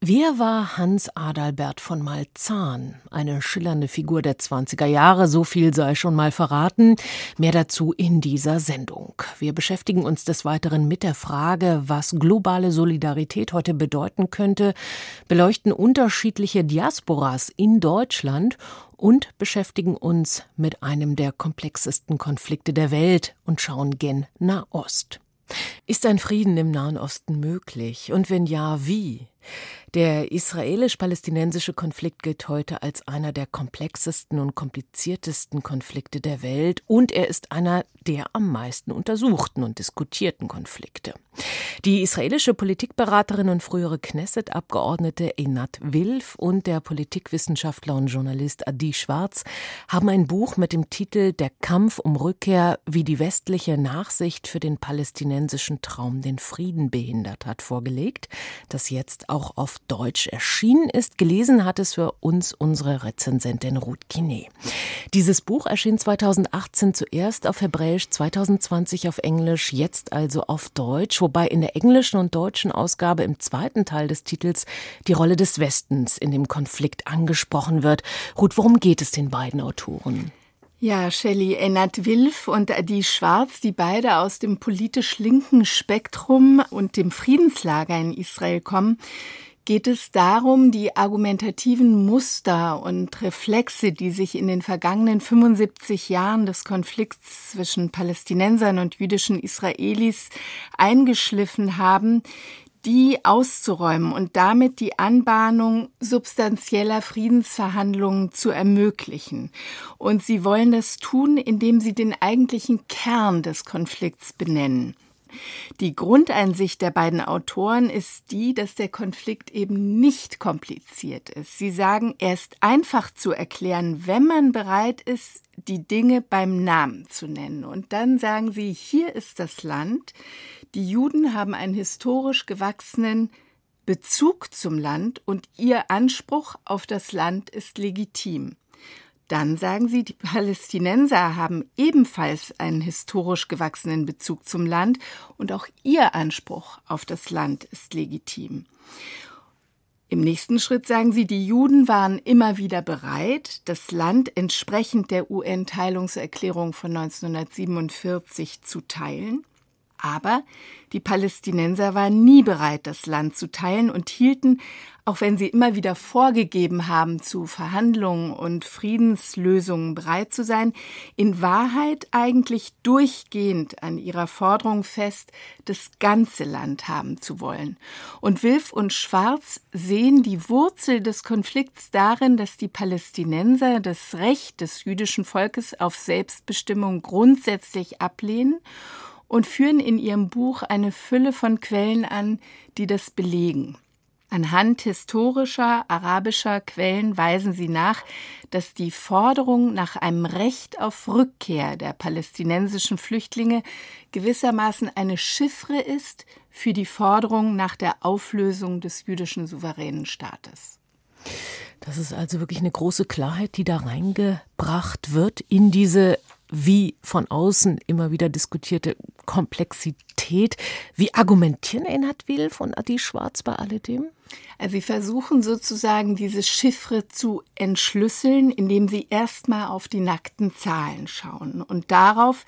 Wer war Hans Adalbert von Malzahn? Eine schillernde Figur der 20er Jahre, so viel sei schon mal verraten. Mehr dazu in dieser Sendung. Wir beschäftigen uns des Weiteren mit der Frage, was globale Solidarität heute bedeuten könnte, beleuchten unterschiedliche Diasporas in Deutschland und beschäftigen uns mit einem der komplexesten Konflikte der Welt und schauen gen Nahost. Ist ein Frieden im Nahen Osten möglich? Und wenn ja, wie? Der israelisch-palästinensische Konflikt gilt heute als einer der komplexesten und kompliziertesten Konflikte der Welt und er ist einer der am meisten untersuchten und diskutierten Konflikte. Die israelische Politikberaterin und frühere Knesset-Abgeordnete Einat Wilf und der Politikwissenschaftler und Journalist Adi Schwarz haben ein Buch mit dem Titel Der Kampf um Rückkehr, wie die westliche Nachsicht für den palästinensischen Traum den Frieden behindert hat, vorgelegt, das jetzt auch auf Deutsch erschienen ist. Gelesen hat es für uns unsere Rezensentin Ruth Kiné. Dieses Buch erschien 2018 zuerst auf Hebräisch, 2020 auf Englisch, jetzt also auf Deutsch, wobei in der englischen und deutschen Ausgabe im zweiten Teil des Titels die Rolle des Westens in dem Konflikt angesprochen wird. Ruth, worum geht es den beiden Autoren? Ja, Shelley Ennert Wilf und Adi Schwarz, die beide aus dem politisch linken Spektrum und dem Friedenslager in Israel kommen, geht es darum, die argumentativen Muster und Reflexe, die sich in den vergangenen 75 Jahren des Konflikts zwischen Palästinensern und jüdischen Israelis eingeschliffen haben, die auszuräumen und damit die Anbahnung substanzieller Friedensverhandlungen zu ermöglichen. Und sie wollen das tun, indem sie den eigentlichen Kern des Konflikts benennen. Die Grundeinsicht der beiden Autoren ist die, dass der Konflikt eben nicht kompliziert ist. Sie sagen, er ist einfach zu erklären, wenn man bereit ist, die Dinge beim Namen zu nennen. Und dann sagen sie, hier ist das Land. Die Juden haben einen historisch gewachsenen Bezug zum Land und ihr Anspruch auf das Land ist legitim. Dann sagen sie, die Palästinenser haben ebenfalls einen historisch gewachsenen Bezug zum Land und auch ihr Anspruch auf das Land ist legitim. Im nächsten Schritt sagen sie, die Juden waren immer wieder bereit, das Land entsprechend der UN-Teilungserklärung von 1947 zu teilen. Aber die Palästinenser waren nie bereit, das Land zu teilen und hielten, auch wenn sie immer wieder vorgegeben haben, zu Verhandlungen und Friedenslösungen bereit zu sein, in Wahrheit eigentlich durchgehend an ihrer Forderung fest, das ganze Land haben zu wollen. Und Wilf und Schwarz sehen die Wurzel des Konflikts darin, dass die Palästinenser das Recht des jüdischen Volkes auf Selbstbestimmung grundsätzlich ablehnen und führen in ihrem Buch eine Fülle von Quellen an, die das belegen. Anhand historischer arabischer Quellen weisen sie nach, dass die Forderung nach einem Recht auf Rückkehr der palästinensischen Flüchtlinge gewissermaßen eine Chiffre ist für die Forderung nach der Auflösung des jüdischen souveränen Staates. Das ist also wirklich eine große Klarheit, die da reingebracht wird in diese wie von außen immer wieder diskutierte Komplexität. Wie argumentieren Enhard Wilf und Adi Schwarz bei alledem? Also sie versuchen sozusagen diese Chiffre zu entschlüsseln, indem sie erstmal auf die nackten Zahlen schauen und darauf,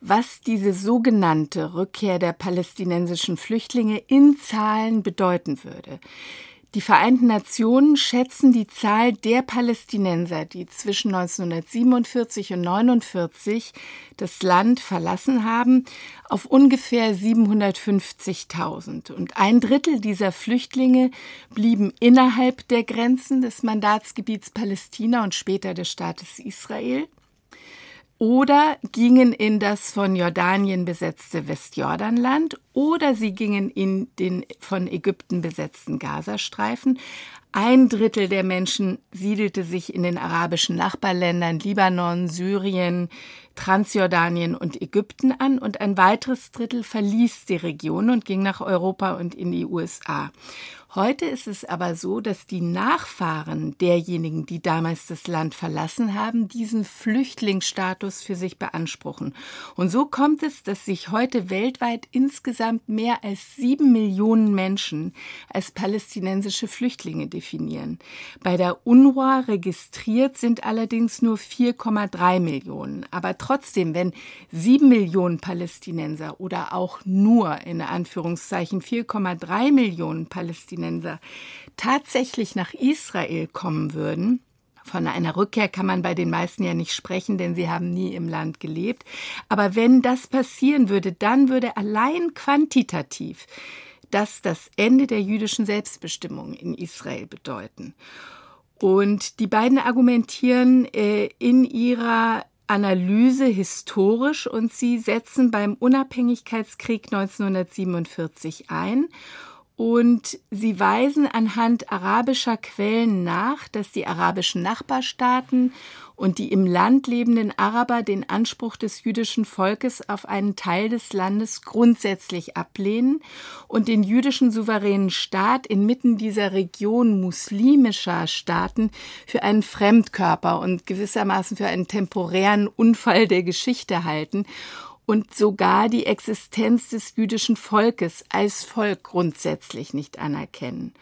was diese sogenannte Rückkehr der palästinensischen Flüchtlinge in Zahlen bedeuten würde. Die Vereinten Nationen schätzen die Zahl der Palästinenser, die zwischen 1947 und 1949 das Land verlassen haben, auf ungefähr 750.000. Und ein Drittel dieser Flüchtlinge blieben innerhalb der Grenzen des Mandatsgebiets Palästina und später des Staates Israel oder gingen in das von Jordanien besetzte Westjordanland oder sie gingen in den von Ägypten besetzten Gazastreifen. Ein Drittel der Menschen siedelte sich in den arabischen Nachbarländern Libanon, Syrien, Transjordanien und Ägypten an und ein weiteres Drittel verließ die Region und ging nach Europa und in die USA. Heute ist es aber so, dass die Nachfahren derjenigen, die damals das Land verlassen haben, diesen Flüchtlingsstatus für sich beanspruchen. Und so kommt es, dass sich heute weltweit insgesamt mehr als sieben Millionen Menschen als palästinensische Flüchtlinge definieren. Bei der UNRWA registriert sind allerdings nur 4,3 Millionen. Aber trotzdem, wenn sieben Millionen Palästinenser oder auch nur in Anführungszeichen 4,3 Millionen Palästinenser Palästinenser tatsächlich nach Israel kommen würden, von einer Rückkehr kann man bei den meisten ja nicht sprechen, denn sie haben nie im Land gelebt. Aber wenn das passieren würde, dann würde allein quantitativ das das Ende der jüdischen Selbstbestimmung in Israel bedeuten. Und die beiden argumentieren äh, in ihrer Analyse historisch und sie setzen beim Unabhängigkeitskrieg 1947 ein und sie weisen anhand arabischer Quellen nach, dass die arabischen Nachbarstaaten und die im Land lebenden Araber den Anspruch des jüdischen Volkes auf einen Teil des Landes grundsätzlich ablehnen und den jüdischen souveränen Staat inmitten dieser Region muslimischer Staaten für einen Fremdkörper und gewissermaßen für einen temporären Unfall der Geschichte halten und sogar die Existenz des jüdischen Volkes als Volk grundsätzlich nicht anerkennen.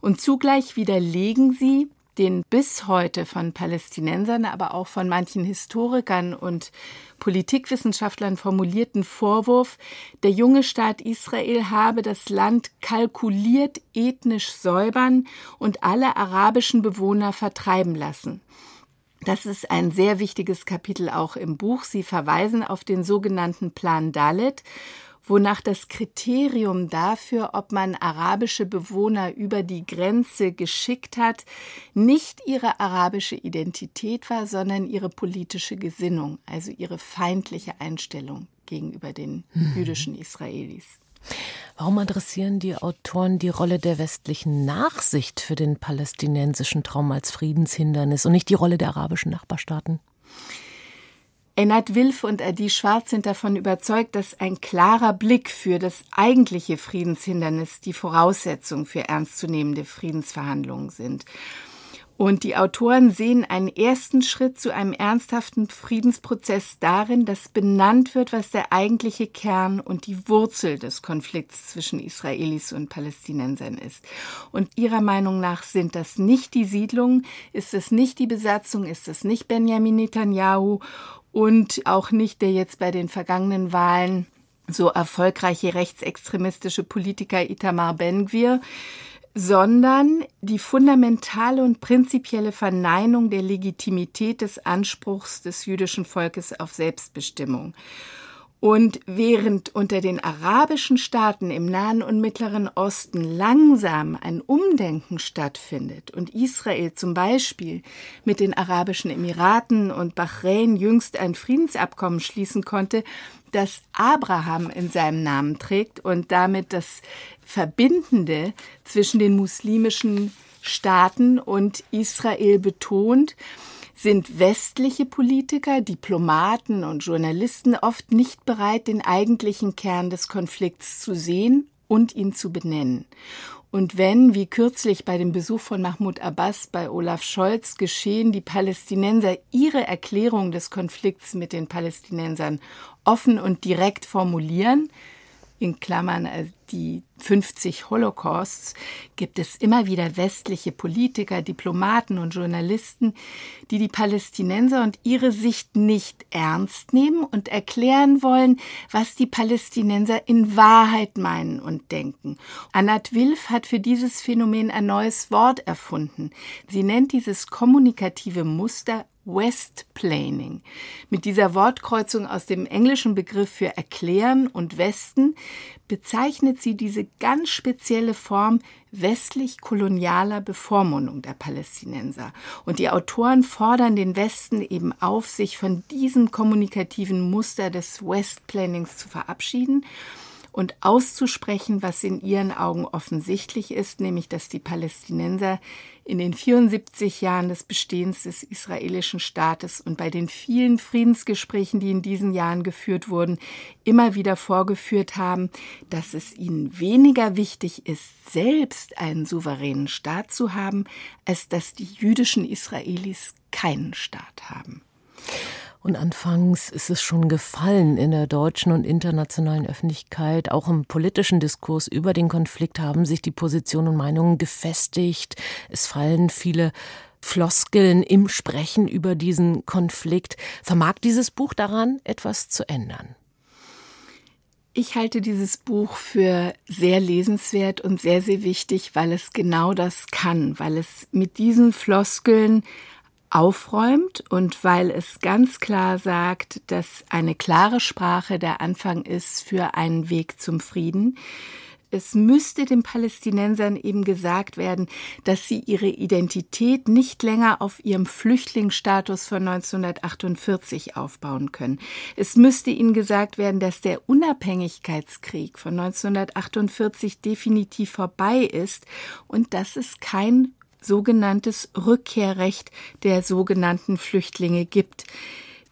Und zugleich widerlegen sie den bis heute von Palästinensern, aber auch von manchen Historikern und Politikwissenschaftlern formulierten Vorwurf, der junge Staat Israel habe das Land kalkuliert ethnisch säubern und alle arabischen Bewohner vertreiben lassen. Das ist ein sehr wichtiges Kapitel auch im Buch. Sie verweisen auf den sogenannten Plan Dalet, wonach das Kriterium dafür, ob man arabische Bewohner über die Grenze geschickt hat, nicht ihre arabische Identität war, sondern ihre politische Gesinnung, also ihre feindliche Einstellung gegenüber den mhm. jüdischen Israelis. Warum adressieren die Autoren die Rolle der westlichen Nachsicht für den palästinensischen Traum als Friedenshindernis und nicht die Rolle der arabischen Nachbarstaaten? Ennard Wilf und Adi Schwarz sind davon überzeugt, dass ein klarer Blick für das eigentliche Friedenshindernis die Voraussetzung für ernstzunehmende Friedensverhandlungen sind. Und die Autoren sehen einen ersten Schritt zu einem ernsthaften Friedensprozess darin, dass benannt wird, was der eigentliche Kern und die Wurzel des Konflikts zwischen Israelis und Palästinensern ist. Und ihrer Meinung nach sind das nicht die Siedlungen, ist es nicht die Besatzung, ist es nicht Benjamin Netanyahu und auch nicht der jetzt bei den vergangenen Wahlen so erfolgreiche rechtsextremistische Politiker Itamar Ben-Gvir, sondern die fundamentale und prinzipielle Verneinung der Legitimität des Anspruchs des jüdischen Volkes auf Selbstbestimmung. Und während unter den arabischen Staaten im Nahen und Mittleren Osten langsam ein Umdenken stattfindet und Israel zum Beispiel mit den Arabischen Emiraten und Bahrain jüngst ein Friedensabkommen schließen konnte, das Abraham in seinem Namen trägt und damit das Verbindende zwischen den muslimischen Staaten und Israel betont, sind westliche Politiker, Diplomaten und Journalisten oft nicht bereit, den eigentlichen Kern des Konflikts zu sehen und ihn zu benennen. Und wenn, wie kürzlich bei dem Besuch von Mahmoud Abbas bei Olaf Scholz geschehen, die Palästinenser ihre Erklärung des Konflikts mit den Palästinensern offen und direkt formulieren, in Klammern äh, die 50 Holocausts, gibt es immer wieder westliche Politiker, Diplomaten und Journalisten, die die Palästinenser und ihre Sicht nicht ernst nehmen und erklären wollen, was die Palästinenser in Wahrheit meinen und denken. Anat Wilf hat für dieses Phänomen ein neues Wort erfunden. Sie nennt dieses kommunikative Muster Westplaning. Mit dieser Wortkreuzung aus dem englischen Begriff für erklären und Westen bezeichnet sie diese ganz spezielle Form westlich-kolonialer Bevormundung der Palästinenser. Und die Autoren fordern den Westen eben auf, sich von diesem kommunikativen Muster des Westplanings zu verabschieden und auszusprechen, was in ihren Augen offensichtlich ist, nämlich dass die Palästinenser in den 74 Jahren des Bestehens des israelischen Staates und bei den vielen Friedensgesprächen, die in diesen Jahren geführt wurden, immer wieder vorgeführt haben, dass es ihnen weniger wichtig ist, selbst einen souveränen Staat zu haben, als dass die jüdischen Israelis keinen Staat haben. Und anfangs ist es schon gefallen in der deutschen und internationalen Öffentlichkeit. Auch im politischen Diskurs über den Konflikt haben sich die Positionen und Meinungen gefestigt. Es fallen viele Floskeln im Sprechen über diesen Konflikt. Vermag dieses Buch daran, etwas zu ändern? Ich halte dieses Buch für sehr lesenswert und sehr, sehr wichtig, weil es genau das kann, weil es mit diesen Floskeln aufräumt und weil es ganz klar sagt, dass eine klare Sprache der Anfang ist für einen Weg zum Frieden. Es müsste den Palästinensern eben gesagt werden, dass sie ihre Identität nicht länger auf ihrem Flüchtlingsstatus von 1948 aufbauen können. Es müsste ihnen gesagt werden, dass der Unabhängigkeitskrieg von 1948 definitiv vorbei ist und dass es kein sogenanntes Rückkehrrecht der sogenannten Flüchtlinge gibt.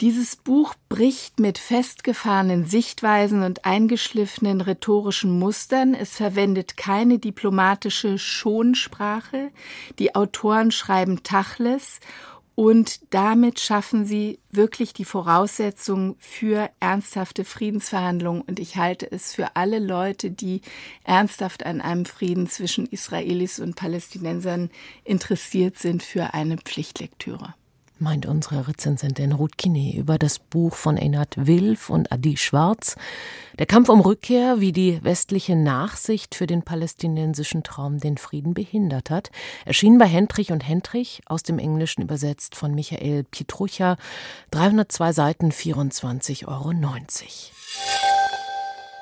Dieses Buch bricht mit festgefahrenen Sichtweisen und eingeschliffenen rhetorischen Mustern. Es verwendet keine diplomatische Schonsprache. Die Autoren schreiben Tachles und damit schaffen sie wirklich die Voraussetzungen für ernsthafte Friedensverhandlungen. Und ich halte es für alle Leute, die ernsthaft an einem Frieden zwischen Israelis und Palästinensern interessiert sind, für eine Pflichtlektüre meint unsere Rezensentin Ruth Kine über das Buch von Einhard Wilf und Adi Schwarz. Der Kampf um Rückkehr, wie die westliche Nachsicht für den palästinensischen Traum den Frieden behindert hat, erschien bei Hendrich und Hendrich, aus dem Englischen übersetzt von Michael Pietrucha, 302 Seiten, 24,90 Euro.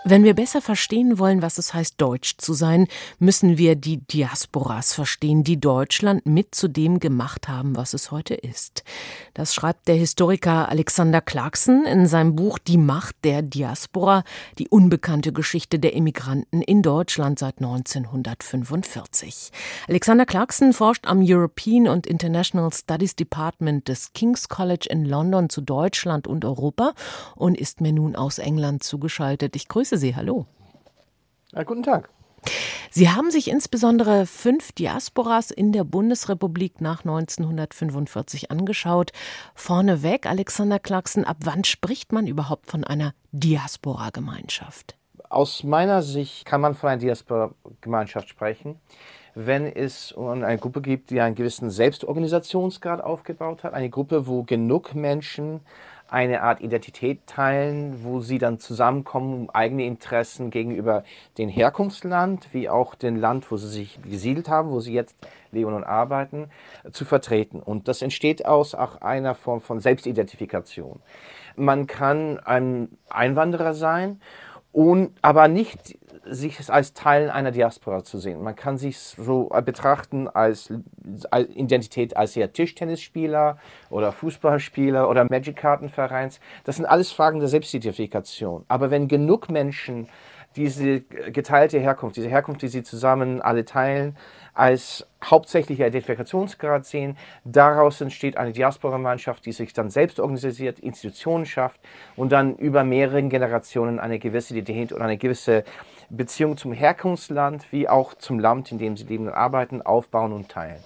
Wenn wir besser verstehen wollen, was es heißt, deutsch zu sein, müssen wir die Diasporas verstehen, die Deutschland mit zu dem gemacht haben, was es heute ist. Das schreibt der Historiker Alexander Clarkson in seinem Buch Die Macht der Diaspora, die unbekannte Geschichte der Immigranten in Deutschland seit 1945. Alexander Clarkson forscht am European und International Studies Department des King's College in London zu Deutschland und Europa und ist mir nun aus England zugeschaltet. Ich grüße Sie. Hallo. Ja, guten Tag. Sie haben sich insbesondere fünf Diasporas in der Bundesrepublik nach 1945 angeschaut. Vorneweg, Alexander Clarkson, ab wann spricht man überhaupt von einer Diaspora-Gemeinschaft? Aus meiner Sicht kann man von einer Diaspora-Gemeinschaft sprechen, wenn es eine Gruppe gibt, die einen gewissen Selbstorganisationsgrad aufgebaut hat, eine Gruppe, wo genug Menschen eine Art Identität teilen, wo sie dann zusammenkommen, um eigene Interessen gegenüber dem Herkunftsland, wie auch dem Land, wo sie sich gesiedelt haben, wo sie jetzt leben und arbeiten, zu vertreten. Und das entsteht aus auch einer Form von Selbstidentifikation. Man kann ein Einwanderer sein und aber nicht sich als Teil einer Diaspora zu sehen. Man kann sich so betrachten als, als Identität als ja Tischtennisspieler oder Fußballspieler oder Magic-Kartenvereins. Das sind alles Fragen der Selbstidentifikation. Aber wenn genug Menschen diese geteilte Herkunft, diese Herkunft, die sie zusammen alle teilen, als hauptsächlicher Identifikationsgrad sehen. Daraus entsteht eine Diaspora-Gemeinschaft, die sich dann selbst organisiert, Institutionen schafft und dann über mehrere Generationen eine gewisse Identität und eine gewisse Beziehung zum Herkunftsland wie auch zum Land, in dem sie leben und arbeiten, aufbauen und teilen.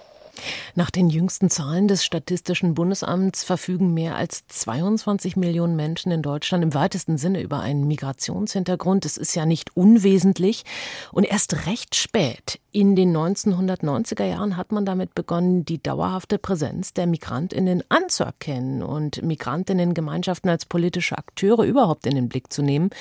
Nach den jüngsten Zahlen des Statistischen Bundesamts verfügen mehr als 22 Millionen Menschen in Deutschland im weitesten Sinne über einen Migrationshintergrund. Das ist ja nicht unwesentlich. Und erst recht spät, in den 1990er Jahren, hat man damit begonnen, die dauerhafte Präsenz der Migrantinnen anzuerkennen und Migrantinnengemeinschaften als politische Akteure überhaupt in den Blick zu nehmen.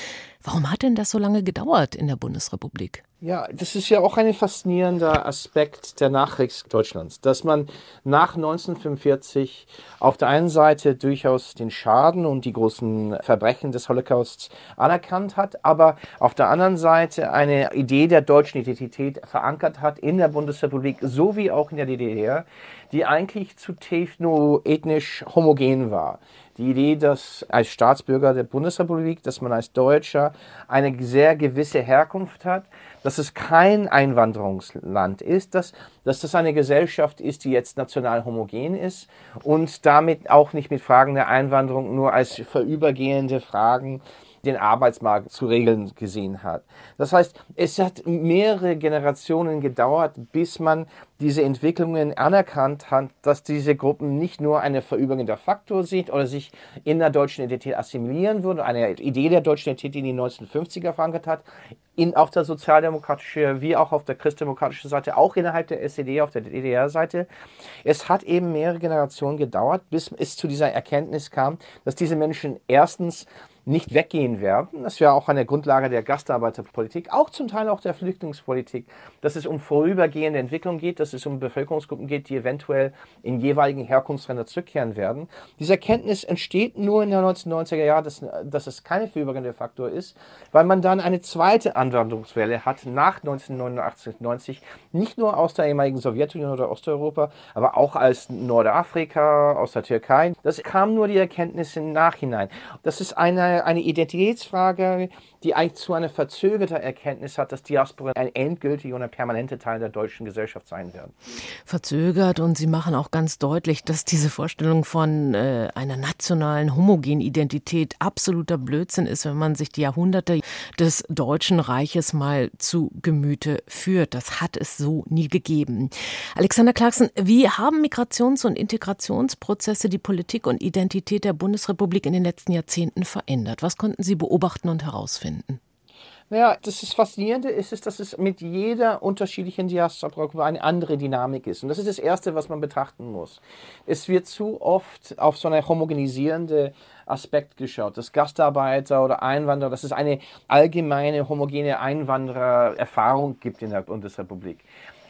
Warum hat denn das so lange gedauert in der Bundesrepublik? Ja, das ist ja auch ein faszinierender Aspekt der Nachricht Deutschlands, dass man nach 1945 auf der einen Seite durchaus den Schaden und die großen Verbrechen des Holocausts anerkannt hat, aber auf der anderen Seite eine Idee der deutschen Identität verankert verankert hat in der Bundesrepublik sowie auch in der DDR, die eigentlich zutiefst nur ethnisch homogen war. Die Idee, dass als Staatsbürger der Bundesrepublik, dass man als Deutscher eine sehr gewisse Herkunft hat, dass es kein Einwanderungsland ist, dass, dass das eine Gesellschaft ist, die jetzt national homogen ist und damit auch nicht mit Fragen der Einwanderung nur als vorübergehende Fragen den Arbeitsmarkt zu regeln gesehen hat. Das heißt, es hat mehrere Generationen gedauert, bis man diese Entwicklungen anerkannt hat, dass diese Gruppen nicht nur eine verübergehender Faktor sind oder sich in der deutschen Identität assimilieren würden, eine Idee der deutschen Identität, die in den 1950er verankert hat, in, auf der sozialdemokratischen wie auch auf der christdemokratischen Seite, auch innerhalb der SED, auf der DDR-Seite. Es hat eben mehrere Generationen gedauert, bis es zu dieser Erkenntnis kam, dass diese Menschen erstens nicht weggehen werden. Das wäre auch eine Grundlage der Gastarbeiterpolitik, auch zum Teil auch der Flüchtlingspolitik, dass es um vorübergehende Entwicklung geht, dass es um Bevölkerungsgruppen geht, die eventuell in jeweiligen Herkunftsländer zurückkehren werden. Diese Erkenntnis entsteht nur in den 1990er Jahren, dass, dass es keine vorübergehende Faktor ist, weil man dann eine zweite Anwanderungswelle hat nach 1989, 90, nicht nur aus der ehemaligen Sowjetunion oder Osteuropa, aber auch aus Nordafrika, aus der Türkei. Das kam nur die Erkenntnis im Nachhinein. Das ist eine eine Identitätsfrage, die eigentlich zu einer verzögerten Erkenntnis hat, dass Diaspora ein endgültiger und ein permanenter Teil der deutschen Gesellschaft sein werden. Verzögert und Sie machen auch ganz deutlich, dass diese Vorstellung von äh, einer nationalen homogenen Identität absoluter Blödsinn ist, wenn man sich die Jahrhunderte des Deutschen Reiches mal zu Gemüte führt. Das hat es so nie gegeben. Alexander Clarkson, wie haben Migrations- und Integrationsprozesse die Politik und Identität der Bundesrepublik in den letzten Jahrzehnten verändert? Was konnten Sie beobachten und herausfinden? Naja, das ist Faszinierende ist, ist, dass es mit jeder unterschiedlichen Diaspora eine andere Dynamik ist. Und das ist das Erste, was man betrachten muss. Es wird zu oft auf so eine homogenisierende Aspekt geschaut, dass Gastarbeiter oder Einwanderer, dass es eine allgemeine homogene Einwanderererfahrung gibt in der Bundesrepublik.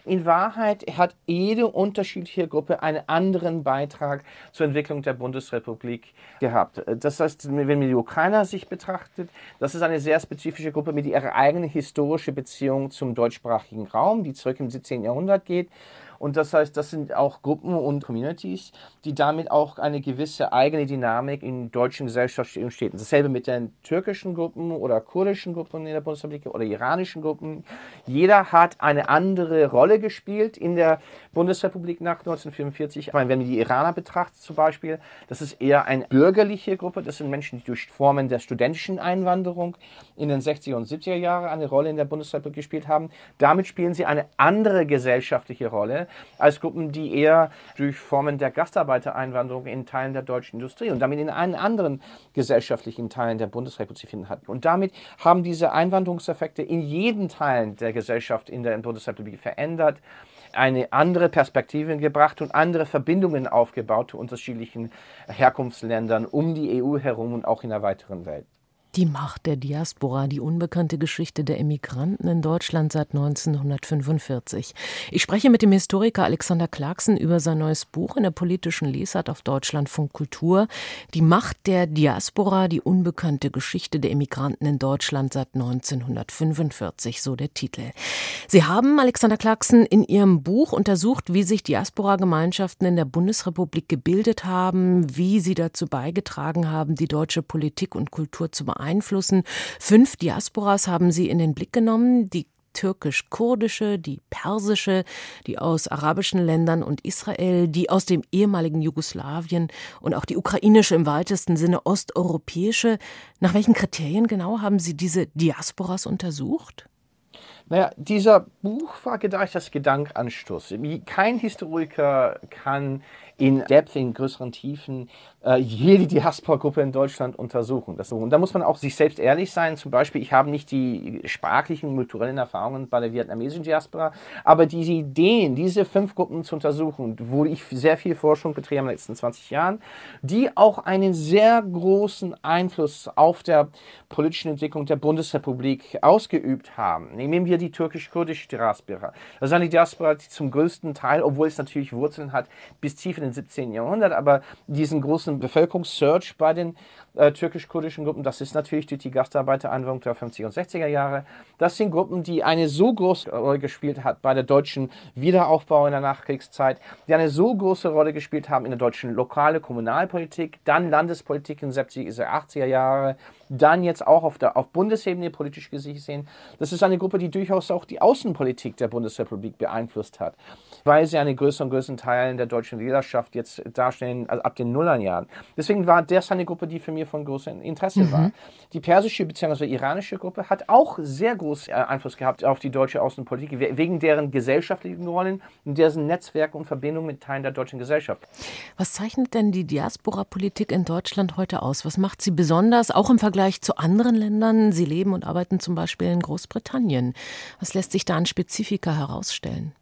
In Wahrheit hat jede unterschiedliche Gruppe einen anderen Beitrag zur Entwicklung der Bundesrepublik gehabt. Das heißt, wenn man die Ukrainer sich betrachtet, das ist eine sehr spezifische Gruppe mit ihrer eigenen historischen Beziehung zum deutschsprachigen Raum, die zurück im 17. Jahrhundert geht. Und das heißt, das sind auch Gruppen und Communities, die damit auch eine gewisse eigene Dynamik in deutschen Gesellschaft entsteht. Dasselbe mit den türkischen Gruppen oder kurdischen Gruppen in der Bundesrepublik oder iranischen Gruppen. Jeder hat eine andere Rolle gespielt in der Bundesrepublik nach 1945. Ich meine, wenn man die Iraner betrachtet zum Beispiel, das ist eher eine bürgerliche Gruppe. Das sind Menschen, die durch Formen der studentischen Einwanderung in den 60er und 70er Jahren eine Rolle in der Bundesrepublik gespielt haben. Damit spielen sie eine andere gesellschaftliche Rolle als Gruppen, die eher durch Formen der Gastarbeitereinwanderung in Teilen der deutschen Industrie und damit in allen anderen gesellschaftlichen Teilen der Bundesrepublik zu finden hatten. Und damit haben diese Einwanderungseffekte in jeden Teil der Gesellschaft in der Bundesrepublik verändert eine andere Perspektive gebracht und andere Verbindungen aufgebaut zu unterschiedlichen Herkunftsländern um die EU herum und auch in der weiteren Welt. Die Macht der Diaspora, die unbekannte Geschichte der Emigranten in Deutschland seit 1945. Ich spreche mit dem Historiker Alexander Clarkson über sein neues Buch in der politischen Lesart auf Deutschlandfunk Kultur. Die Macht der Diaspora, die unbekannte Geschichte der Emigranten in Deutschland seit 1945, so der Titel. Sie haben, Alexander Clarkson, in Ihrem Buch untersucht, wie sich Diaspora-Gemeinschaften in der Bundesrepublik gebildet haben, wie sie dazu beigetragen haben, die deutsche Politik und Kultur zu beeinflussen beeinflussen. Fünf Diasporas haben sie in den Blick genommen. Die türkisch-kurdische, die persische, die aus arabischen Ländern und Israel, die aus dem ehemaligen Jugoslawien und auch die ukrainische im weitesten Sinne osteuropäische. Nach welchen Kriterien genau haben Sie diese Diasporas untersucht? Naja, dieser Buch war gedacht als Gedankanstoß. Kein Historiker kann in Depth, in größeren Tiefen, äh, jede Diaspora-Gruppe in Deutschland untersuchen. Das, und da muss man auch sich selbst ehrlich sein. Zum Beispiel, ich habe nicht die sprachlichen, kulturellen Erfahrungen bei der vietnamesischen Diaspora, aber diese Ideen, diese fünf Gruppen zu untersuchen, wo ich sehr viel Forschung betrieben in den letzten 20 Jahren, die auch einen sehr großen Einfluss auf der politischen Entwicklung der Bundesrepublik ausgeübt haben. Nehmen wir wir die türkisch-kurdische Diaspora. Das ist eine Diaspora, die zum größten Teil, obwohl es natürlich Wurzeln hat, bis tief in den 17. Jahrhundert, aber diesen großen Bevölkerungssurge bei den äh, türkisch-kurdischen Gruppen, das ist natürlich durch die Gastarbeitereinwanderung der 50er und 60er Jahre. Das sind Gruppen, die eine so große Rolle gespielt hat bei der deutschen Wiederaufbau in der Nachkriegszeit, die eine so große Rolle gespielt haben in der deutschen lokale Kommunalpolitik, dann Landespolitik in den 70er, 80er Jahre, dann jetzt auch auf, der, auf Bundesebene politisch gesehen. Das ist eine Gruppe, die durchaus auch die Außenpolitik der Bundesrepublik beeinflusst hat, weil sie einen größeren und größeren Teil der deutschen Wählerschaft jetzt darstellen, also ab den Nullerjahren. Deswegen war das eine Gruppe, die für mich von großem Interesse mhm. war. Die persische bzw. iranische Gruppe hat auch sehr großen äh, Einfluss gehabt auf die deutsche Außenpolitik, wegen deren gesellschaftlichen Rollen und deren Netzwerke und Verbindungen mit Teilen der deutschen Gesellschaft. Was zeichnet denn die Diaspora-Politik in Deutschland heute aus? Was macht sie besonders, auch im Vergleich Vergleich zu anderen Ländern? Sie leben und arbeiten zum Beispiel in Großbritannien. Was lässt sich da an Spezifika herausstellen?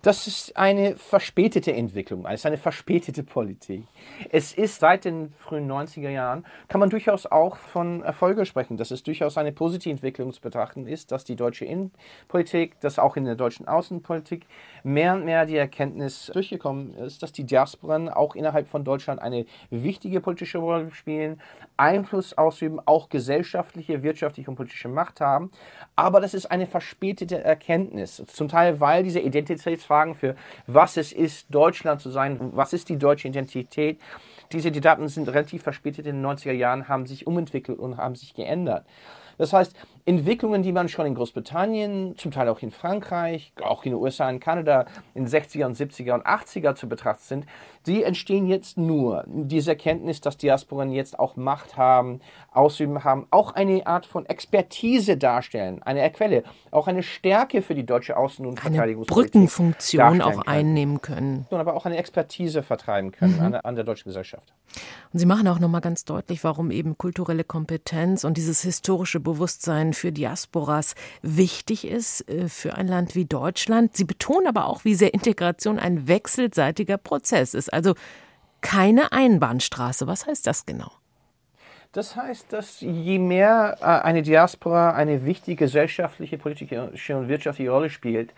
Das ist eine verspätete Entwicklung, ist eine verspätete Politik. Es ist seit den frühen 90er Jahren, kann man durchaus auch von Erfolge sprechen, dass es durchaus eine positive Entwicklung zu betrachten ist, dass die deutsche Innenpolitik, dass auch in der deutschen Außenpolitik mehr und mehr die Erkenntnis durchgekommen ist, dass die Diasporen auch innerhalb von Deutschland eine wichtige politische Rolle spielen, Einfluss ausüben, auch gesellschaftliche, wirtschaftliche und politische Macht haben. Aber das ist eine verspätete Erkenntnis, zum Teil weil diese Identitätsfragen für was es ist, Deutschland zu sein, was ist die deutsche Identität, diese die Daten sind relativ verspätet in den 90er Jahren, haben sich umentwickelt und haben sich geändert. Das heißt, Entwicklungen, die man schon in Großbritannien, zum Teil auch in Frankreich, auch in den USA und Kanada in 60er und 70er und 80er zu betrachten sind, die entstehen jetzt nur. Diese Erkenntnis, dass Diasporen jetzt auch Macht haben, ausüben haben, auch eine Art von Expertise darstellen, eine Quelle, auch eine Stärke für die deutsche Außen- und Verteidigungspolitik. Eine Brückenfunktion auch einnehmen können. Aber auch eine Expertise vertreiben können mhm. an, an, der deutschen Gesellschaft. Und Sie machen auch nochmal ganz deutlich, warum eben kulturelle Kompetenz und dieses historische Bewusstsein für Diasporas wichtig ist äh, für ein Land wie Deutschland. Sie betonen aber auch, wie sehr Integration ein wechselseitiger Prozess ist. Also keine Einbahnstraße. Was heißt das genau? Das heißt, dass je mehr äh, eine Diaspora eine wichtige gesellschaftliche, politische und wirtschaftliche Rolle spielt,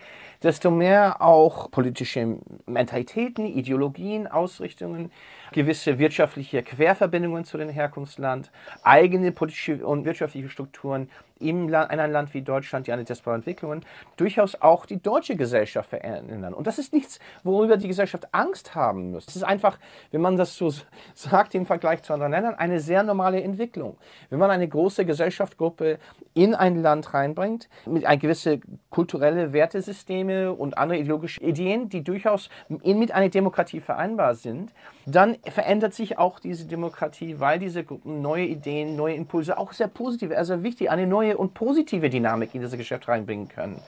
desto mehr auch politische Mentalitäten, Ideologien, Ausrichtungen, gewisse wirtschaftliche Querverbindungen zu dem Herkunftsland, eigene politische und wirtschaftliche Strukturen im Land, in einem Land wie Deutschland, die eine desperate Entwicklungen, durchaus auch die deutsche Gesellschaft verändern. Und das ist nichts, worüber die Gesellschaft Angst haben muss. Es ist einfach, wenn man das so sagt im Vergleich zu anderen Ländern, eine sehr normale Entwicklung. Wenn man eine große Gesellschaftsgruppe in ein Land reinbringt, mit ein gewisse kulturelle Wertesysteme und andere ideologische Ideen, die durchaus mit einer Demokratie vereinbar sind, dann verändert sich auch diese Demokratie, weil diese Gruppen neue Ideen, neue Impulse, auch sehr positive, also wichtig, eine neue und positive Dynamik in dieses Geschäft reinbringen können.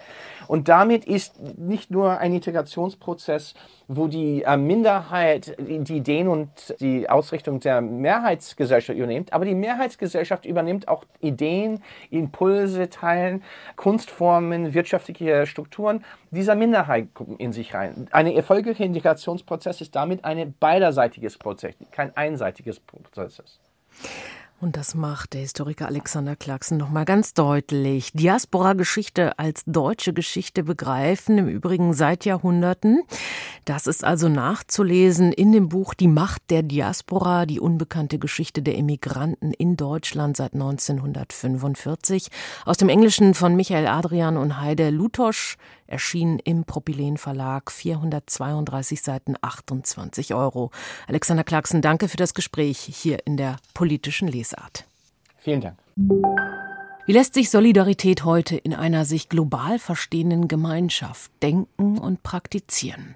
Und damit ist nicht nur ein Integrationsprozess, wo die äh, Minderheit die Ideen und die Ausrichtung der Mehrheitsgesellschaft übernimmt, aber die Mehrheitsgesellschaft übernimmt auch Ideen, Impulse, Teilen, Kunstformen, wirtschaftliche Strukturen dieser Minderheit in sich rein. Ein erfolgreicher Integrationsprozess ist damit ein beiderseitiges Prozess, kein einseitiges Prozess. Und das macht der Historiker Alexander Clarkson nochmal ganz deutlich. Diaspora-Geschichte als deutsche Geschichte begreifen, im Übrigen seit Jahrhunderten. Das ist also nachzulesen in dem Buch Die Macht der Diaspora, die unbekannte Geschichte der Immigranten in Deutschland seit 1945. Aus dem Englischen von Michael Adrian und Heide Lutosch, erschien im Propylen Verlag, 432 Seiten, 28 Euro. Alexander Clarkson, danke für das Gespräch hier in der politischen Lesart. Vielen Dank. Wie lässt sich Solidarität heute in einer sich global verstehenden Gemeinschaft denken und praktizieren?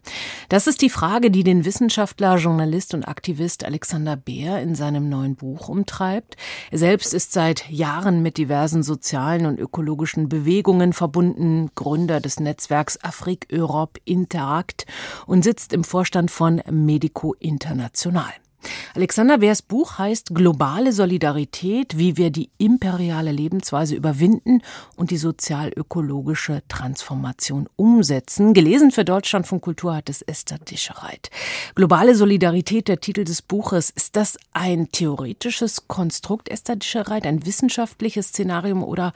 Das ist die Frage, die den Wissenschaftler, Journalist und Aktivist Alexander Beer in seinem neuen Buch umtreibt. Er selbst ist seit Jahren mit diversen sozialen und ökologischen Bewegungen verbunden, Gründer des Netzwerks Afrik Europe Interact und sitzt im Vorstand von Medico International. Alexander Behrs Buch heißt Globale Solidarität, wie wir die imperiale Lebensweise überwinden und die sozial-ökologische Transformation umsetzen. Gelesen für Deutschland von Kultur hat es Esther Dischereit. Globale Solidarität, der Titel des Buches. Ist das ein theoretisches Konstrukt, Esther Dischereit, ein wissenschaftliches Szenarium oder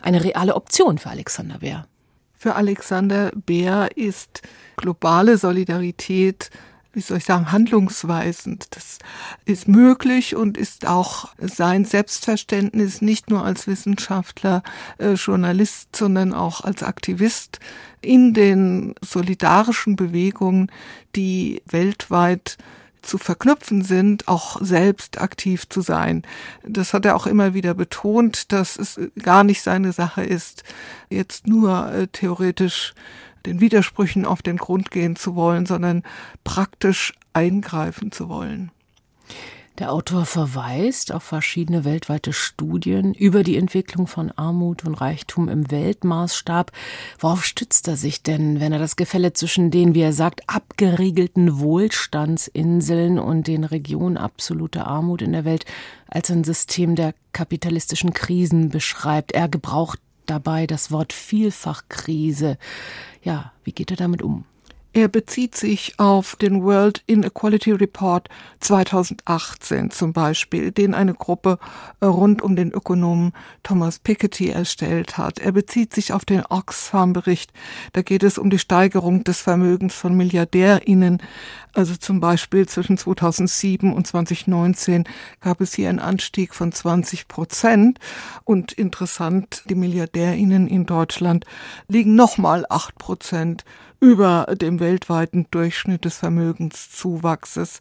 eine reale Option für Alexander Behr? Für Alexander Bär ist globale Solidarität wie soll ich sagen, handlungsweisend. Das ist möglich und ist auch sein Selbstverständnis nicht nur als Wissenschaftler, äh, Journalist, sondern auch als Aktivist in den solidarischen Bewegungen, die weltweit zu verknüpfen sind, auch selbst aktiv zu sein. Das hat er auch immer wieder betont, dass es gar nicht seine Sache ist, jetzt nur äh, theoretisch den Widersprüchen auf den Grund gehen zu wollen, sondern praktisch eingreifen zu wollen. Der Autor verweist auf verschiedene weltweite Studien über die Entwicklung von Armut und Reichtum im Weltmaßstab. Worauf stützt er sich denn, wenn er das Gefälle zwischen den, wie er sagt, abgeriegelten Wohlstandsinseln und den Regionen absoluter Armut in der Welt als ein System der kapitalistischen Krisen beschreibt? Er gebraucht dabei das Wort Vielfachkrise. Ja, wie geht er damit um? Er bezieht sich auf den World Inequality Report 2018 zum Beispiel, den eine Gruppe äh, rund um den Ökonomen Thomas Piketty erstellt hat. Er bezieht sich auf den Oxfam-Bericht. Da geht es um die Steigerung des Vermögens von MilliardärInnen. Also zum Beispiel zwischen 2007 und 2019 gab es hier einen Anstieg von 20 Prozent. Und interessant, die MilliardärInnen in Deutschland liegen nochmal acht Prozent über dem weltweiten Durchschnitt des Vermögenszuwachses.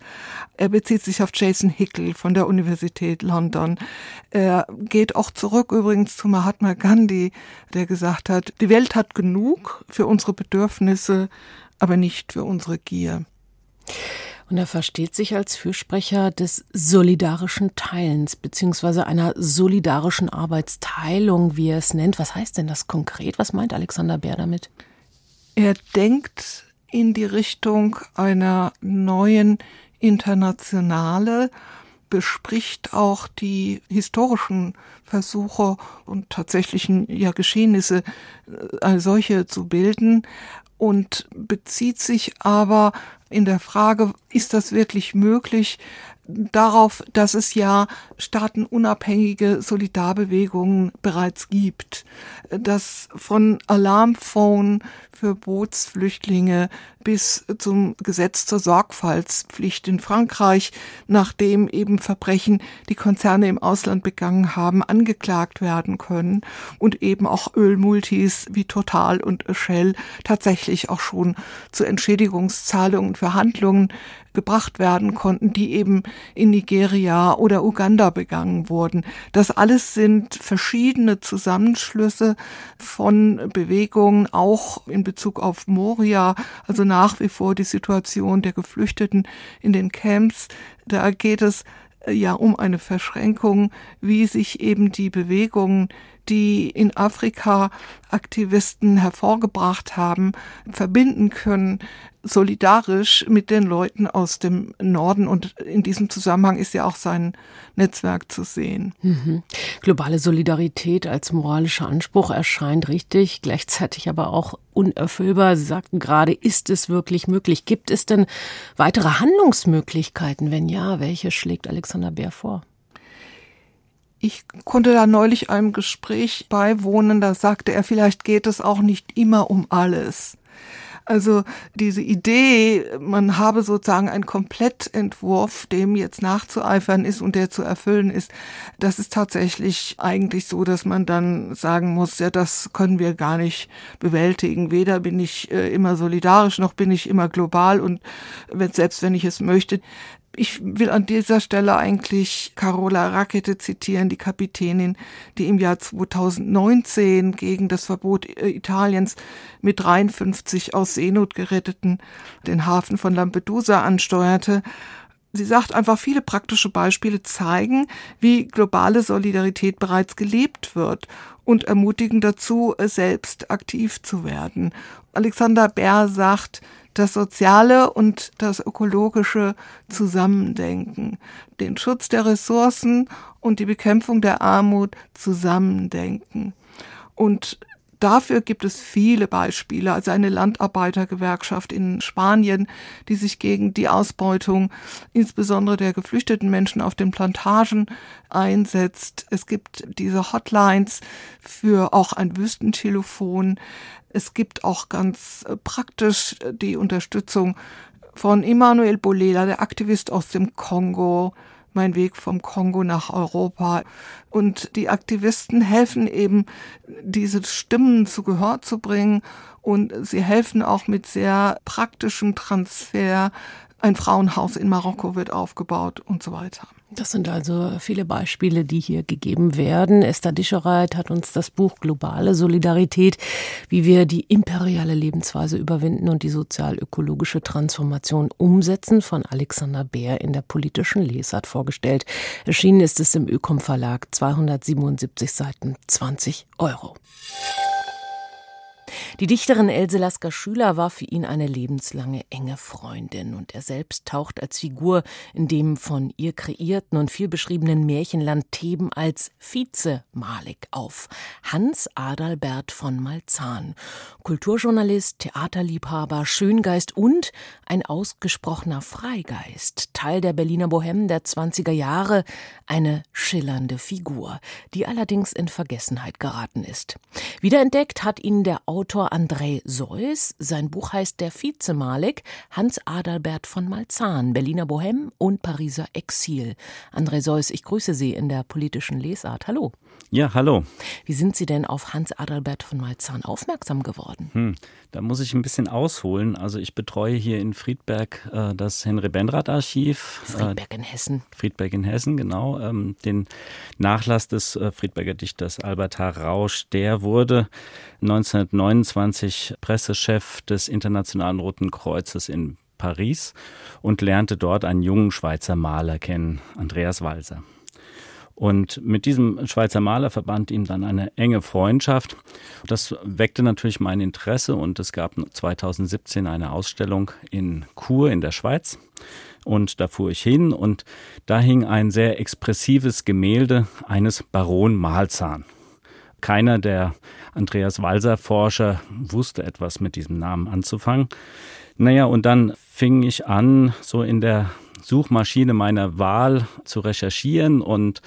Er bezieht sich auf Jason Hickel von der Universität London. Er geht auch zurück übrigens zu Mahatma Gandhi, der gesagt hat, die Welt hat genug für unsere Bedürfnisse, aber nicht für unsere Gier. Und er versteht sich als Fürsprecher des solidarischen Teilens beziehungsweise einer solidarischen Arbeitsteilung, wie er es nennt. Was heißt denn das konkret? Was meint Alexander Bär damit? Er denkt in die Richtung einer neuen Internationale, bespricht auch die historischen Versuche und tatsächlichen ja, Geschehnisse äh, als solche zu bilden und bezieht sich aber in der Frage, ist das wirklich möglich, darauf, dass es ja staatenunabhängige Solidarbewegungen bereits gibt, dass von Alarmphone für Bootsflüchtlinge bis zum Gesetz zur Sorgfaltspflicht in Frankreich, nachdem eben Verbrechen, die Konzerne im Ausland begangen haben, angeklagt werden können und eben auch Ölmultis wie Total und Shell tatsächlich auch schon zu Entschädigungszahlungen für Handlungen gebracht werden konnten, die eben in Nigeria oder Uganda begangen wurden. Das alles sind verschiedene Zusammenschlüsse von Bewegungen, auch in Bezug auf Moria, also nach wie vor die Situation der Geflüchteten in den Camps. Da geht es äh, ja um eine Verschränkung, wie sich eben die Bewegungen, die in Afrika Aktivisten hervorgebracht haben, verbinden können, solidarisch mit den Leuten aus dem Norden. Und in diesem Zusammenhang ist ja auch sein Netzwerk zu sehen. Mhm. Globale Solidarität als moralischer Anspruch erscheint richtig, gleichzeitig aber auch unerfüllbar. Sie sagten gerade, ist es wirklich möglich? Gibt es denn weitere Handlungsmöglichkeiten? Wenn ja, welche schlägt Alexander Bär vor? Ich konnte da neulich einem Gespräch beiwohnen, da sagte er, vielleicht geht es auch nicht immer um alles. Also diese Idee, man habe sozusagen einen Komplettentwurf, dem jetzt nachzueifern ist und der zu erfüllen ist, das ist tatsächlich eigentlich so, dass man dann sagen muss, ja, das können wir gar nicht bewältigen. Weder bin ich äh, immer solidarisch, noch bin ich immer global und selbst wenn ich es möchte, ich will an dieser Stelle eigentlich Carola Rakete zitieren, die Kapitänin, die im Jahr 2019 gegen das Verbot äh, Italiens mit 53 aus Seenot geretteten den Hafen von Lampedusa ansteuerte. Sie sagt einfach, viele praktische Beispiele zeigen, wie globale Solidarität bereits gelebt wird und ermutigen dazu, selbst aktiv zu werden. Alexander Bär sagt, das Soziale und das Ökologische zusammendenken, den Schutz der Ressourcen und die Bekämpfung der Armut zusammendenken. Und Dafür gibt es viele Beispiele. Also eine Landarbeitergewerkschaft in Spanien, die sich gegen die Ausbeutung insbesondere der geflüchteten Menschen auf den Plantagen einsetzt. Es gibt diese Hotlines für auch ein Wüstentelefon. Es gibt auch ganz äh, praktisch die Unterstützung von Emmanuel Bolela, der Aktivist aus dem Kongo, mein Weg vom Kongo nach Europa. Und die Aktivisten helfen eben, diese Stimmen zu Gehör zu bringen und sie helfen auch mit sehr praktischem Transfer. Ein Frauenhaus in Marokko wird aufgebaut und so weiter. Das sind also viele Beispiele, die hier gegeben werden. Esther Dischereit hat uns das Buch Globale Solidarität, wie wir die imperiale Lebensweise überwinden und die sozial-ökologische Transformation umsetzen, von Alexander Bär in der politischen Lesart vorgestellt. Erschienen ist es im Ökom Verlag, 277 Seiten, 20 Euro. Die Dichterin Else Lasker Schüler war für ihn eine lebenslange enge Freundin und er selbst taucht als Figur in dem von ihr kreierten und viel beschriebenen Märchenland Theben als Vize Malik auf. Hans Adalbert von Malzahn, Kulturjournalist, Theaterliebhaber, Schöngeist und ein ausgesprochener Freigeist, Teil der Berliner Bohème der 20er Jahre, eine schillernde Figur, die allerdings in Vergessenheit geraten ist. Wiederentdeckt hat ihn der Autor André Seuss. Sein Buch heißt Der Vizemalik, Hans Adalbert von Malzahn, Berliner Bohème und Pariser Exil. André Seuss, ich grüße Sie in der politischen Lesart. Hallo. Ja, hallo. Wie sind Sie denn auf Hans Adalbert von Malzahn aufmerksam geworden? Hm, da muss ich ein bisschen ausholen. Also ich betreue hier in Friedberg äh, das Henry-Benrath-Archiv. Äh, Friedberg in Hessen. Friedberg in Hessen, genau. Ähm, den Nachlass des äh, Friedberger Dichters Albert H. Rausch, der wurde 1929 Pressechef des Internationalen Roten Kreuzes in Paris und lernte dort einen jungen Schweizer Maler kennen, Andreas Walser. Und mit diesem Schweizer Maler verband ihm dann eine enge Freundschaft. Das weckte natürlich mein Interesse und es gab 2017 eine Ausstellung in Chur in der Schweiz. Und da fuhr ich hin und da hing ein sehr expressives Gemälde eines Baron Malzahn. Keiner der Andreas Walser Forscher wusste etwas mit diesem Namen anzufangen. Naja, und dann fing ich an, so in der Suchmaschine meiner Wahl zu recherchieren und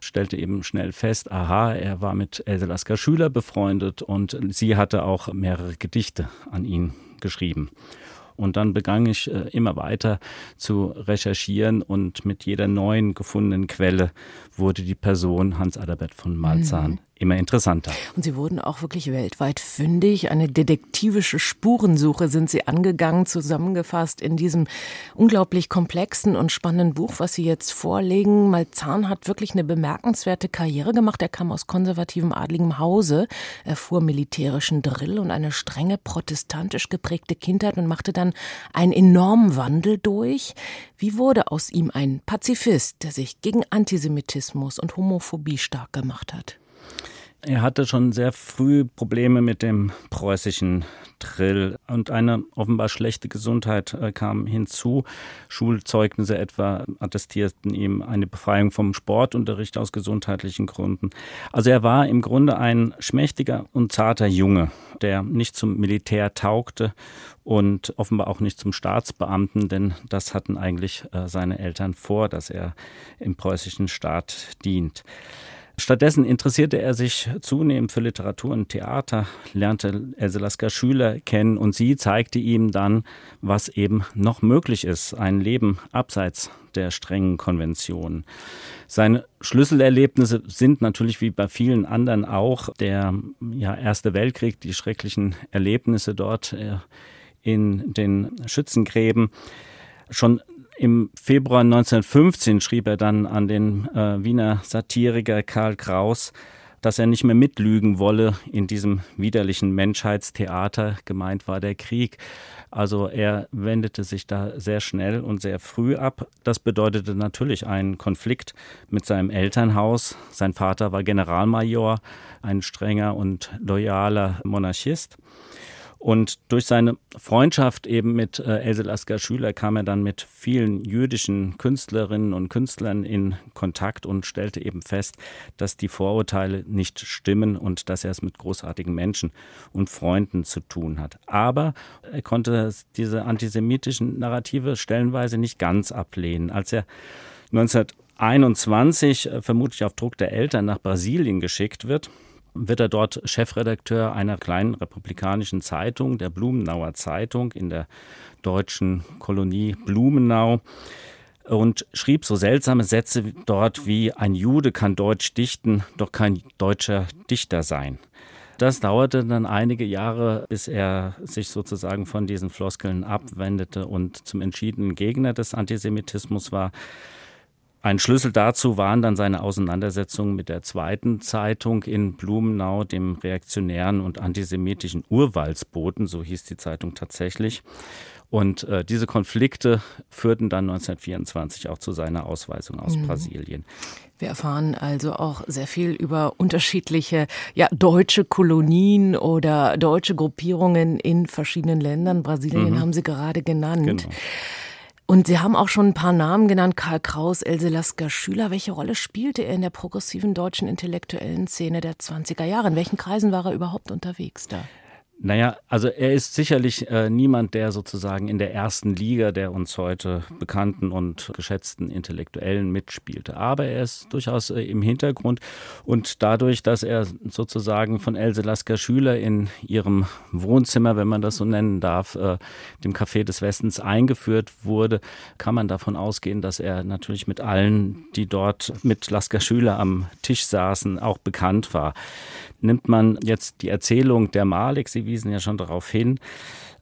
stellte eben schnell fest, aha, er war mit Else Lasker Schüler befreundet und sie hatte auch mehrere Gedichte an ihn geschrieben. Und dann begann ich äh, immer weiter zu recherchieren und mit jeder neuen gefundenen Quelle wurde die Person Hans Adalbert von Malzahn mhm immer interessanter. Und Sie wurden auch wirklich weltweit fündig. Eine detektivische Spurensuche sind Sie angegangen, zusammengefasst in diesem unglaublich komplexen und spannenden Buch, was Sie jetzt vorlegen. Malzahn hat wirklich eine bemerkenswerte Karriere gemacht. Er kam aus konservativem adligem Hause, erfuhr militärischen Drill und eine strenge protestantisch geprägte Kindheit und machte dann einen enormen Wandel durch. Wie wurde aus ihm ein Pazifist, der sich gegen Antisemitismus und Homophobie stark gemacht hat? Er hatte schon sehr früh Probleme mit dem preußischen Drill und eine offenbar schlechte Gesundheit äh, kam hinzu. Schulzeugnisse etwa attestierten ihm eine Befreiung vom Sportunterricht aus gesundheitlichen Gründen. Also er war im Grunde ein schmächtiger und zarter Junge, der nicht zum Militär taugte und offenbar auch nicht zum Staatsbeamten, denn das hatten eigentlich äh, seine Eltern vor, dass er im preußischen Staat dient. Stattdessen interessierte er sich zunehmend für Literatur und Theater, lernte Else Lasker Schüler kennen und sie zeigte ihm dann, was eben noch möglich ist, ein Leben abseits der strengen Konventionen. Seine Schlüsselerlebnisse sind natürlich wie bei vielen anderen auch der ja, Erste Weltkrieg, die schrecklichen Erlebnisse dort äh, in den Schützengräben. Schon im Februar 1915 schrieb er dann an den äh, Wiener Satiriker Karl Kraus, dass er nicht mehr mitlügen wolle in diesem widerlichen Menschheitstheater. Gemeint war der Krieg. Also er wendete sich da sehr schnell und sehr früh ab. Das bedeutete natürlich einen Konflikt mit seinem Elternhaus. Sein Vater war Generalmajor, ein strenger und loyaler Monarchist. Und durch seine Freundschaft eben mit äh, Else Lasker Schüler kam er dann mit vielen jüdischen Künstlerinnen und Künstlern in Kontakt und stellte eben fest, dass die Vorurteile nicht stimmen und dass er es mit großartigen Menschen und Freunden zu tun hat. Aber er konnte diese antisemitischen Narrative stellenweise nicht ganz ablehnen. Als er 1921 äh, vermutlich auf Druck der Eltern nach Brasilien geschickt wird, wird er dort Chefredakteur einer kleinen republikanischen Zeitung, der Blumenauer Zeitung in der deutschen Kolonie Blumenau und schrieb so seltsame Sätze dort wie ein Jude kann Deutsch dichten, doch kein deutscher Dichter sein. Das dauerte dann einige Jahre, bis er sich sozusagen von diesen Floskeln abwendete und zum entschiedenen Gegner des Antisemitismus war. Ein Schlüssel dazu waren dann seine Auseinandersetzungen mit der zweiten Zeitung in Blumenau, dem reaktionären und antisemitischen Urwaldsboten, so hieß die Zeitung tatsächlich. Und äh, diese Konflikte führten dann 1924 auch zu seiner Ausweisung aus mhm. Brasilien. Wir erfahren also auch sehr viel über unterschiedliche ja, deutsche Kolonien oder deutsche Gruppierungen in verschiedenen Ländern. Brasilien mhm. haben Sie gerade genannt. Genau. Und Sie haben auch schon ein paar Namen genannt, Karl Kraus, Else Lasker Schüler. Welche Rolle spielte er in der progressiven deutschen intellektuellen Szene der 20er Jahre? In welchen Kreisen war er überhaupt unterwegs da? Naja, also er ist sicherlich äh, niemand, der sozusagen in der ersten Liga der uns heute bekannten und geschätzten Intellektuellen mitspielte. Aber er ist durchaus äh, im Hintergrund und dadurch, dass er sozusagen von Else Lasker Schüler in ihrem Wohnzimmer, wenn man das so nennen darf, äh, dem Café des Westens eingeführt wurde, kann man davon ausgehen, dass er natürlich mit allen, die dort mit Lasker Schüler am Tisch saßen, auch bekannt war. Nimmt man jetzt die Erzählung der Malik, Sie wiesen ja schon darauf hin,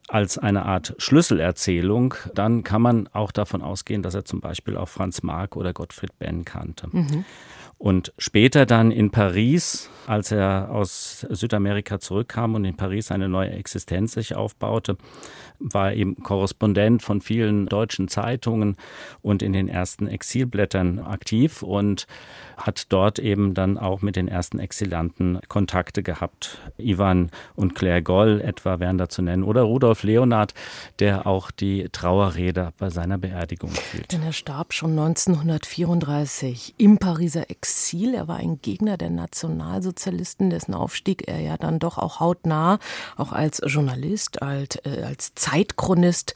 als eine Art Schlüsselerzählung, dann kann man auch davon ausgehen, dass er zum Beispiel auch Franz Marc oder Gottfried Benn kannte. Mhm. Und später dann in Paris, als er aus Südamerika zurückkam und in Paris eine neue Existenz sich aufbaute, war eben Korrespondent von vielen deutschen Zeitungen und in den ersten Exilblättern aktiv und hat dort eben dann auch mit den ersten Exilanten Kontakte gehabt. Ivan und Claire Goll etwa wären da zu nennen oder Rudolf Leonard, der auch die Trauerrede bei seiner Beerdigung hielt. Denn er starb schon 1934 im Pariser Exil. Er war ein Gegner der Nationalsozialisten, dessen Aufstieg er ja dann doch auch hautnah, auch als Journalist, als, äh, als Zeitchronist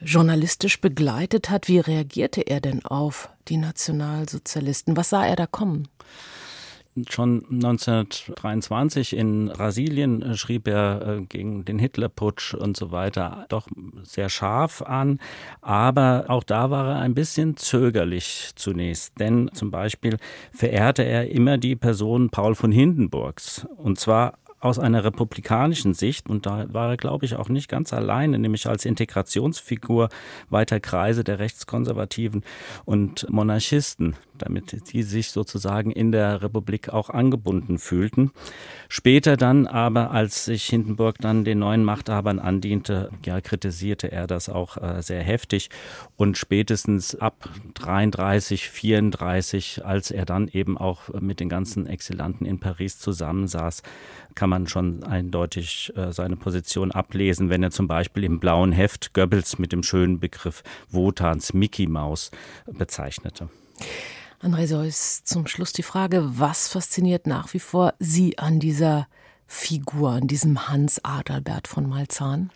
journalistisch begleitet hat. Wie reagierte er denn auf die Nationalsozialisten? Was sah er da kommen? Schon 1923 in Brasilien äh, schrieb er äh, gegen den Hitlerputsch und so weiter doch sehr scharf an. Aber auch da war er ein bisschen zögerlich zunächst. Denn zum Beispiel verehrte er immer die Person Paul von Hindenburgs. Und zwar aus einer republikanischen Sicht, und da war er, glaube ich, auch nicht ganz alleine, nämlich als Integrationsfigur weiter Kreise der Rechtskonservativen und Monarchisten, damit die sich sozusagen in der Republik auch angebunden fühlten. Später dann aber, als sich Hindenburg dann den neuen Machthabern andiente, ja, kritisierte er das auch äh, sehr heftig und spätestens ab 33, 34, als er dann eben auch mit den ganzen Exilanten in Paris zusammensaß, kann man schon eindeutig äh, seine Position ablesen, wenn er zum Beispiel im blauen Heft Goebbels mit dem schönen Begriff Wotans Mickey Maus bezeichnete. André Seuss, zum Schluss die Frage, was fasziniert nach wie vor Sie an dieser Figur, an diesem Hans Adalbert von Malzahn?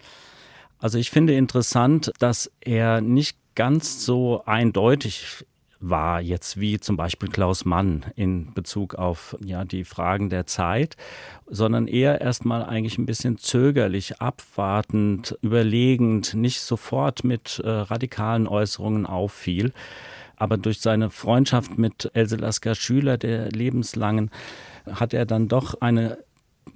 Also ich finde interessant, dass er nicht ganz so eindeutig war jetzt wie zum Beispiel Klaus Mann in Bezug auf ja die Fragen der Zeit, sondern eher erstmal eigentlich ein bisschen zögerlich, abwartend, überlegend, nicht sofort mit äh, radikalen Äußerungen auffiel. Aber durch seine Freundschaft mit Else Lasker Schüler, der lebenslangen, hat er dann doch eine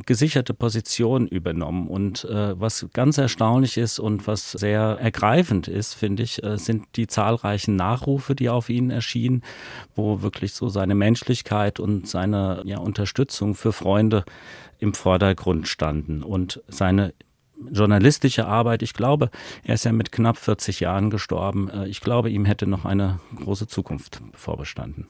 gesicherte Position übernommen. Und äh, was ganz erstaunlich ist und was sehr ergreifend ist, finde ich, äh, sind die zahlreichen Nachrufe, die auf ihn erschienen, wo wirklich so seine Menschlichkeit und seine ja, Unterstützung für Freunde im Vordergrund standen und seine journalistische Arbeit. Ich glaube, er ist ja mit knapp 40 Jahren gestorben. Äh, ich glaube, ihm hätte noch eine große Zukunft vorbestanden.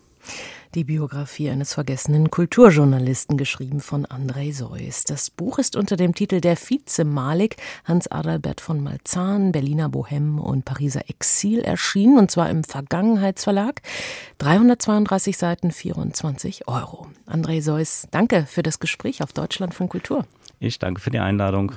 Die Biografie eines vergessenen Kulturjournalisten, geschrieben von André Seuss. Das Buch ist unter dem Titel Der Vize Malik, Hans Adalbert von Malzahn, Berliner Bohème und Pariser Exil erschienen, und zwar im Vergangenheitsverlag. 332 Seiten, 24 Euro. André Seuss, danke für das Gespräch auf Deutschland von Kultur. Ich danke für die Einladung.